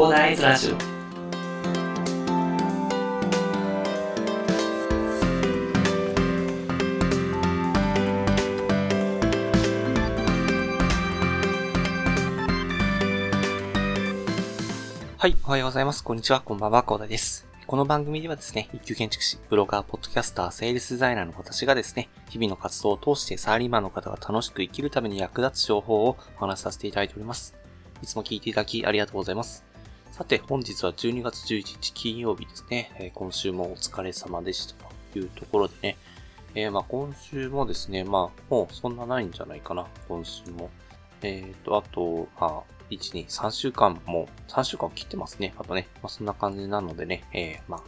コーダーイズラジオはい、おはようございます。こんにちは、こんばんは、コーダです。この番組ではですね、一級建築士、ブロガー、ポッドキャスター、セールスデザイナーの私がですね、日々の活動を通してサラリーマンの方が楽しく生きるために役立つ情報をお話しさせていただいております。いつも聞いていただきありがとうございます。さて、本日は12月11日金曜日ですね。えー今週もお疲れ様でしたというところでね。えーまあ今週もですね、まあもうそんなないんじゃないかな、今週も。えっ、と、あと、まあ、1、2、3週間も、3週間を切ってますね。あとね、まあそんな感じなのでね、えまあ、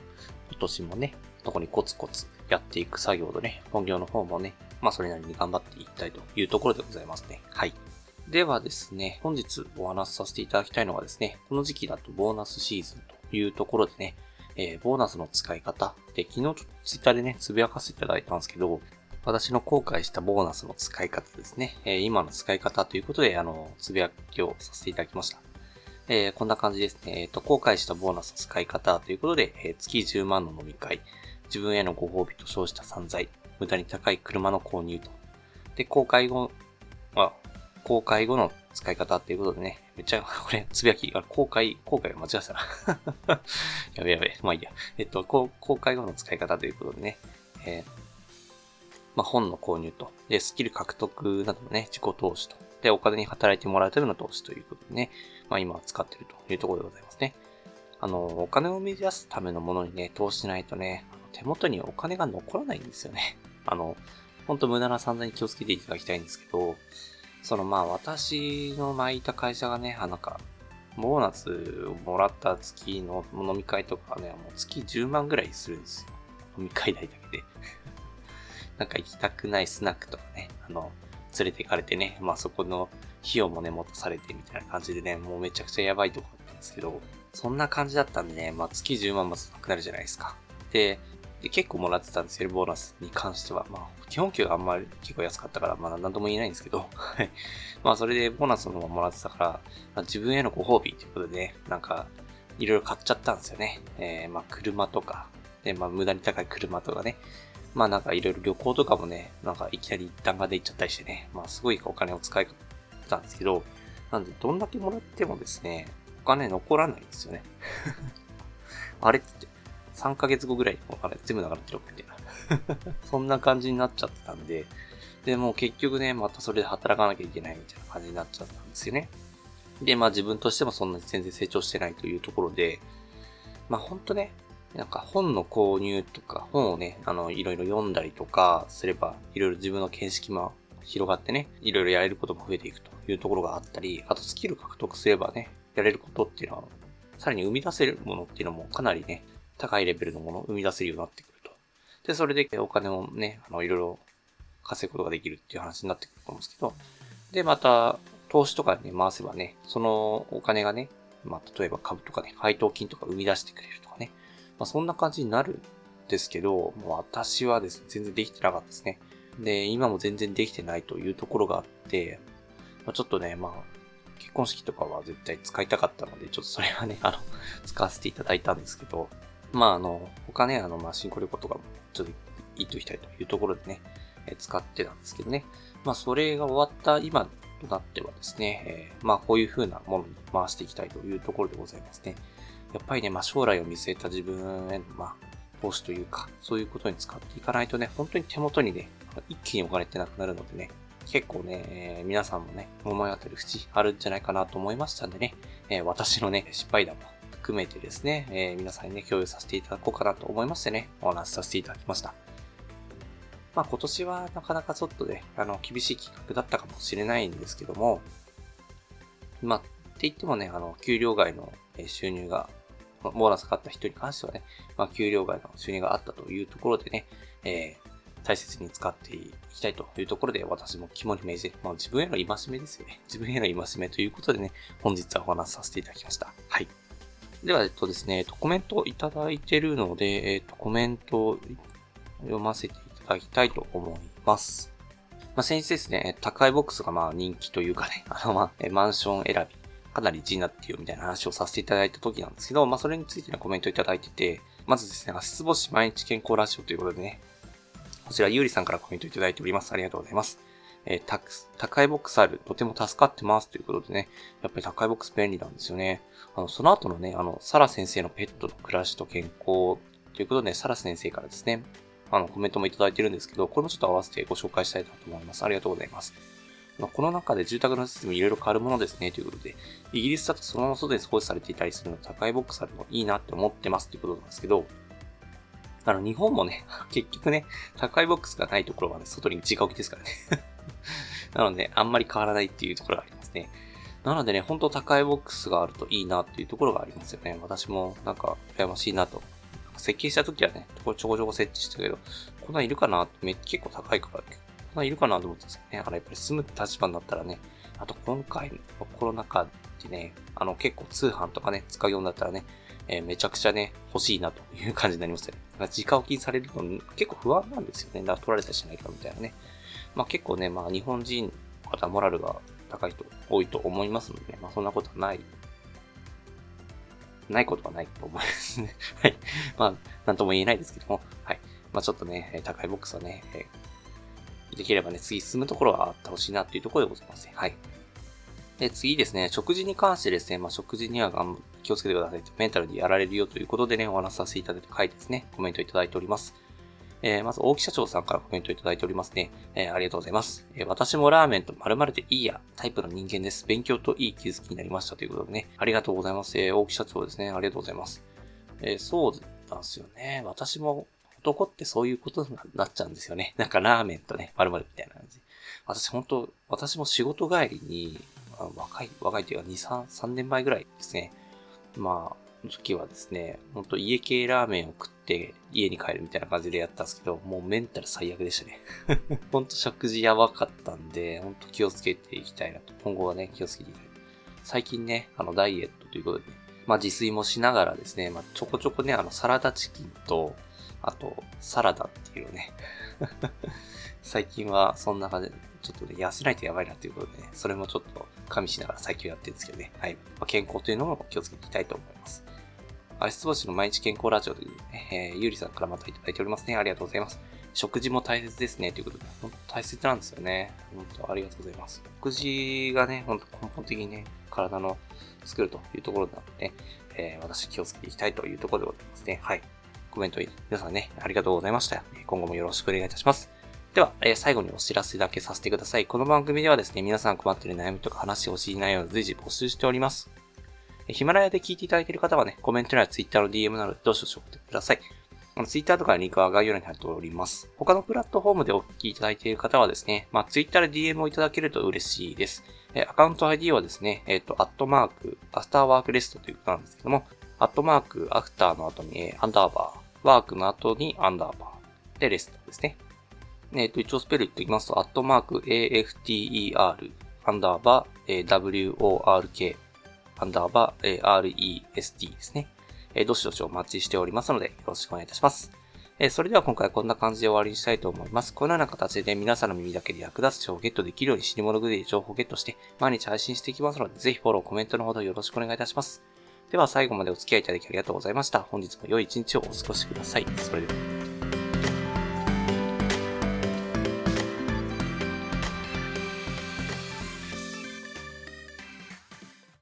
今年もね、どこにコツコツやっていく作業とね、本業の方もね、まあそれなりに頑張っていきたいというところでございますね。はい。ではですね、本日お話しさせていただきたいのはですね、この時期だとボーナスシーズンというところでね、えーボーナスの使い方で、昨日ちょっとツイッターでね、つぶやかせていただいたんですけど、私の後悔したボーナスの使い方ですね、えー今の使い方ということで、あの、つぶやきをさせていただきました。えーこんな感じですね。えっ、と、後悔したボーナスの使い方ということで、え月10万の飲み会、自分へのご褒美と称した散財、無駄に高い車の購入と。で、公開後、あ、公開後の使い方っていうことでね、めっちゃ、これ、つぶやき、あ、公開、公開が間違ってたな。やべやべ、まあいいや。えっと、公開後の使い方ということでね、えーまあ本の購入と、で、スキル獲得などのね、自己投資と、で、お金に働いてもらうための投資ということでね、まあ今は使ってるというところでございますね。あの、お金を生み出すためのものにね、投資しないとね、手元にお金が残らないんですよね。あの、ほんと無駄な散々に気をつけていただきたいんですけど、そのまあ私の前いた会社がね、あなんか、ボーナスをもらった月の飲み会とかね、もう月10万ぐらいするんですよ。飲み会代だけで。なんか行きたくないスナックとかね、あの、連れて行かれてね、まあそこの費用もね、持たされてみたいな感じでね、もうめちゃくちゃやばいとこだったんですけど、そんな感じだったんでね、まあ月10万もなくなるじゃないですか。で、で結構もらってたんですよ、ボーナスに関しては。まあ、基本給があんまり結構安かったから、まあ何とも言えないんですけど、はい。まあそれでボーナスのままもらってたから、まあ、自分へのご褒美ということでね、なんか、いろいろ買っちゃったんですよね。えー、まあ車とか、で、まあ無駄に高い車とかね。まあなんかいろいろ旅行とかもね、なんかいきなり弾丸で行っちゃったりしてね、まあすごいお金を使いたんですけど、なんでどんだけもらってもですね、お金残らないんですよね。あれって、3ヶ月後ぐらいにお金全部流れてるみたいな。そんな感じになっちゃってたんで、で、もう結局ね、またそれで働かなきゃいけないみたいな感じになっちゃったんですよね。で、まあ自分としてもそんなに全然成長してないというところで、まあほんとね、なんか本の購入とか本をね、あの、いろいろ読んだりとかすれば、いろいろ自分の見識も広がってね、いろいろやれることも増えていくというところがあったり、あとスキル獲得すればね、やれることっていうのは、さらに生み出せるものっていうのもかなりね、高いレベルのものを生み出せるようになってくると。で、それでお金をね、あの、いろいろ稼ぐことができるっていう話になってくると思うんですけど、で、また、投資とかにね、回せばね、そのお金がね、まあ、例えば株とかね、配当金とか生み出してくれるとかね、まあ、そんな感じになるんですけど、もう私はですね、全然できてなかったですね。で、今も全然できてないというところがあって、まあ、ちょっとね、まあ、結婚式とかは絶対使いたかったので、ちょっとそれはね、あの、使わせていただいたんですけど、まあ、あの、他ね、あの、まあ、新婚旅行とかも、ちょっと言っときたいというところでね、え使ってたんですけどね。まあ、それが終わった今となってはですね、えーまあ、こういう風なものに回していきたいというところでございますね。やっぱりね、まあ、将来を見据えた自分への、まあ、投資というか、そういうことに使っていかないとね、本当に手元にね、一気にお金ってなくなるのでね、結構ね、えー皆さんもね、思い当たる節あるんじゃないかなと思いましたんでね、えー私のね、失敗談も含めてですね、えー皆さんにね、共有させていただこうかなと思いましてね、お話しさせていただきました。まあ今年はなかなかちょっとね、あの、厳しい企画だったかもしれないんですけども、まあ、って言ってもね、あの、給料外の収入が、ボーナスかかった人に関してはね、まあ、給料外の収入があったというところでね、えー大切に使っていきたいというところで、私も肝に銘じて、まあ自分への戒めですよね。自分への戒めということでね、本日はお話しさせていただきました。はい。では、えっとですね、えっとコメントをいただいてるので、えっと、コメントを読ませていただきたいと思います。まあ、先日ですね、高いボックスがまあ人気というかね、あのまあ、マンション選びかなり一になっているみたいな話をさせていただいた時なんですけど、まあそれについてのコメントいただいてて、まずですね、足つぼし毎日健康ラジオということでね、こちらゆうりさんからコメントいただいております。ありがとうございます。えー、た、高いボックスある、とても助かってますということでね、やっぱり高いボックス便利なんですよね。あの、その後のね、あの、サラ先生のペットの暮らしと健康ということで、サラ先生からですね、あの、コメントもいただいてるんですけど、これもちょっと合わせてご紹介したいなと思います。ありがとうございます。ま、この中で住宅の設備いろいろ変わるものですね、ということで、イギリスだとそのまま外で少しされていたりするので、高いボックスあるのいいなって思ってますということなんですけど、あの、日本もね、結局ね、高いボックスがないところはね、外に直置きですからねなので、あんまり変わらないっていうところがありますね。なのでね、ほんと高いボックスがあるといいなっていうところがありますよね。私もなんか、羨ましいなと。設計した時はね、ちょこちょこ設置したけど、こんなんいるかなめ結構高いから、こんなんいるかなと思ったんですよね。だからやっぱり住むって立場になったらね、あと今回のコロナ禍でね、あの結構通販とかね、使うようになったらね、えー、めちゃくちゃね、欲しいなという感じになりますよね。直置きにされるの結構不安なんですよね。だから取られたりしないかみたいなね。まあ結構ね、まあ日本人の方モラルが高い人多いと思いますので、まあそんなことはない、ないことはないと思いますね。はい。まあ、なんとも言えないですけども、はい。まあちょっとね、高いボックスはね、できればね、次進むところはあってほしいなっていうところでございますね。はい。で、次ですね、食事に関してですね、まあ、食事には気をつけてくださいメンタルにやられるよということでね、お話しさせていただいた回ですね、コメントいただいております。えー、まず、大木社長さんからコメントいただいておりますね。えー、ありがとうございます。えー、私もラーメンと〇〇でいいや、タイプの人間です。勉強といい気づきになりましたということでね、ありがとうございます。え、大木社長ですね。ありがとうございます。え、そうなんですよね。私も、男ってそういうことになっちゃうんですよね。なんかラーメンとね、〇〇みたいな感じ。私本当、私も仕事帰りに、若い、若いというか2、3、3年前ぐらいですね。まあ、の時はですね、ほんと家系ラーメンを食って家に帰るみたいな感じでやったんですけど、もうメンタル最悪でしたね。ほんと食事やばかったんで、ほんと気をつけていきたいなと。今後はね、気をつけていきたい。最近ね、あの、ダイエットということで、ね、まあ自炊もしながらですね、まあちょこちょこね、あの、サラダチキンと、あと、サラダっていうね 最近はそんな感じで、ちょっとね、痩せないとやばいなということでね、それもちょっと加味しながら最近やってるんですけどね、はい。まあ、健康というのも気をつけていきたいと思います。足つぼしの毎日健康ラジオというね、えー、ゆうりさんからまたいただいておりますね。ありがとうございます。食事も大切ですね。ということで、本当大切なんですよね。本当ありがとうございます。食事がね、本当根本的にね、体の作るというところなのでね、えー、私気をつけていきたいというところでございますね。はい。コメント皆さんね、ありがとうございました。今後もよろしくお願いいたします。では、えー、最後にお知らせだけさせてください。この番組ではですね、皆さん困っている悩みとか話してほしい内容を随時募集しております。ヒマラヤで聞いていただいている方はね、コメントや Twitter の DM などでどうしよう送ってください。Twitter とかのリンクは概要欄に貼っております。他のプラットフォームでお聞きいただいている方はですね、まあ、Twitter で DM をいただけると嬉しいです。えアカウント ID はですね、えっ、ー、と、アットマーク、アフターワークレストということなんですけども、アットマーク、アフターの後に、アンダーバー、ワークの後にアンダーバー、で、レストですね。えっ、ー、と、一応スペル言っておきますと、アットマーク、AFTER、アンダーバー、WORK、アンダーバー、REST ですね。えどしどしお待ちしておりますので、よろしくお願いいたします。えそれでは今回こんな感じで終わりにしたいと思います。このような形で皆さんの耳だけで役立つ情報をゲットできるように死に物狂いで情報をゲットして毎日配信していきますので、ぜひフォロー、コメントのほどよろしくお願いいたします。では最後までお付き合いいただきありがとうございました。本日も良い一日をお過ごしください。それでは。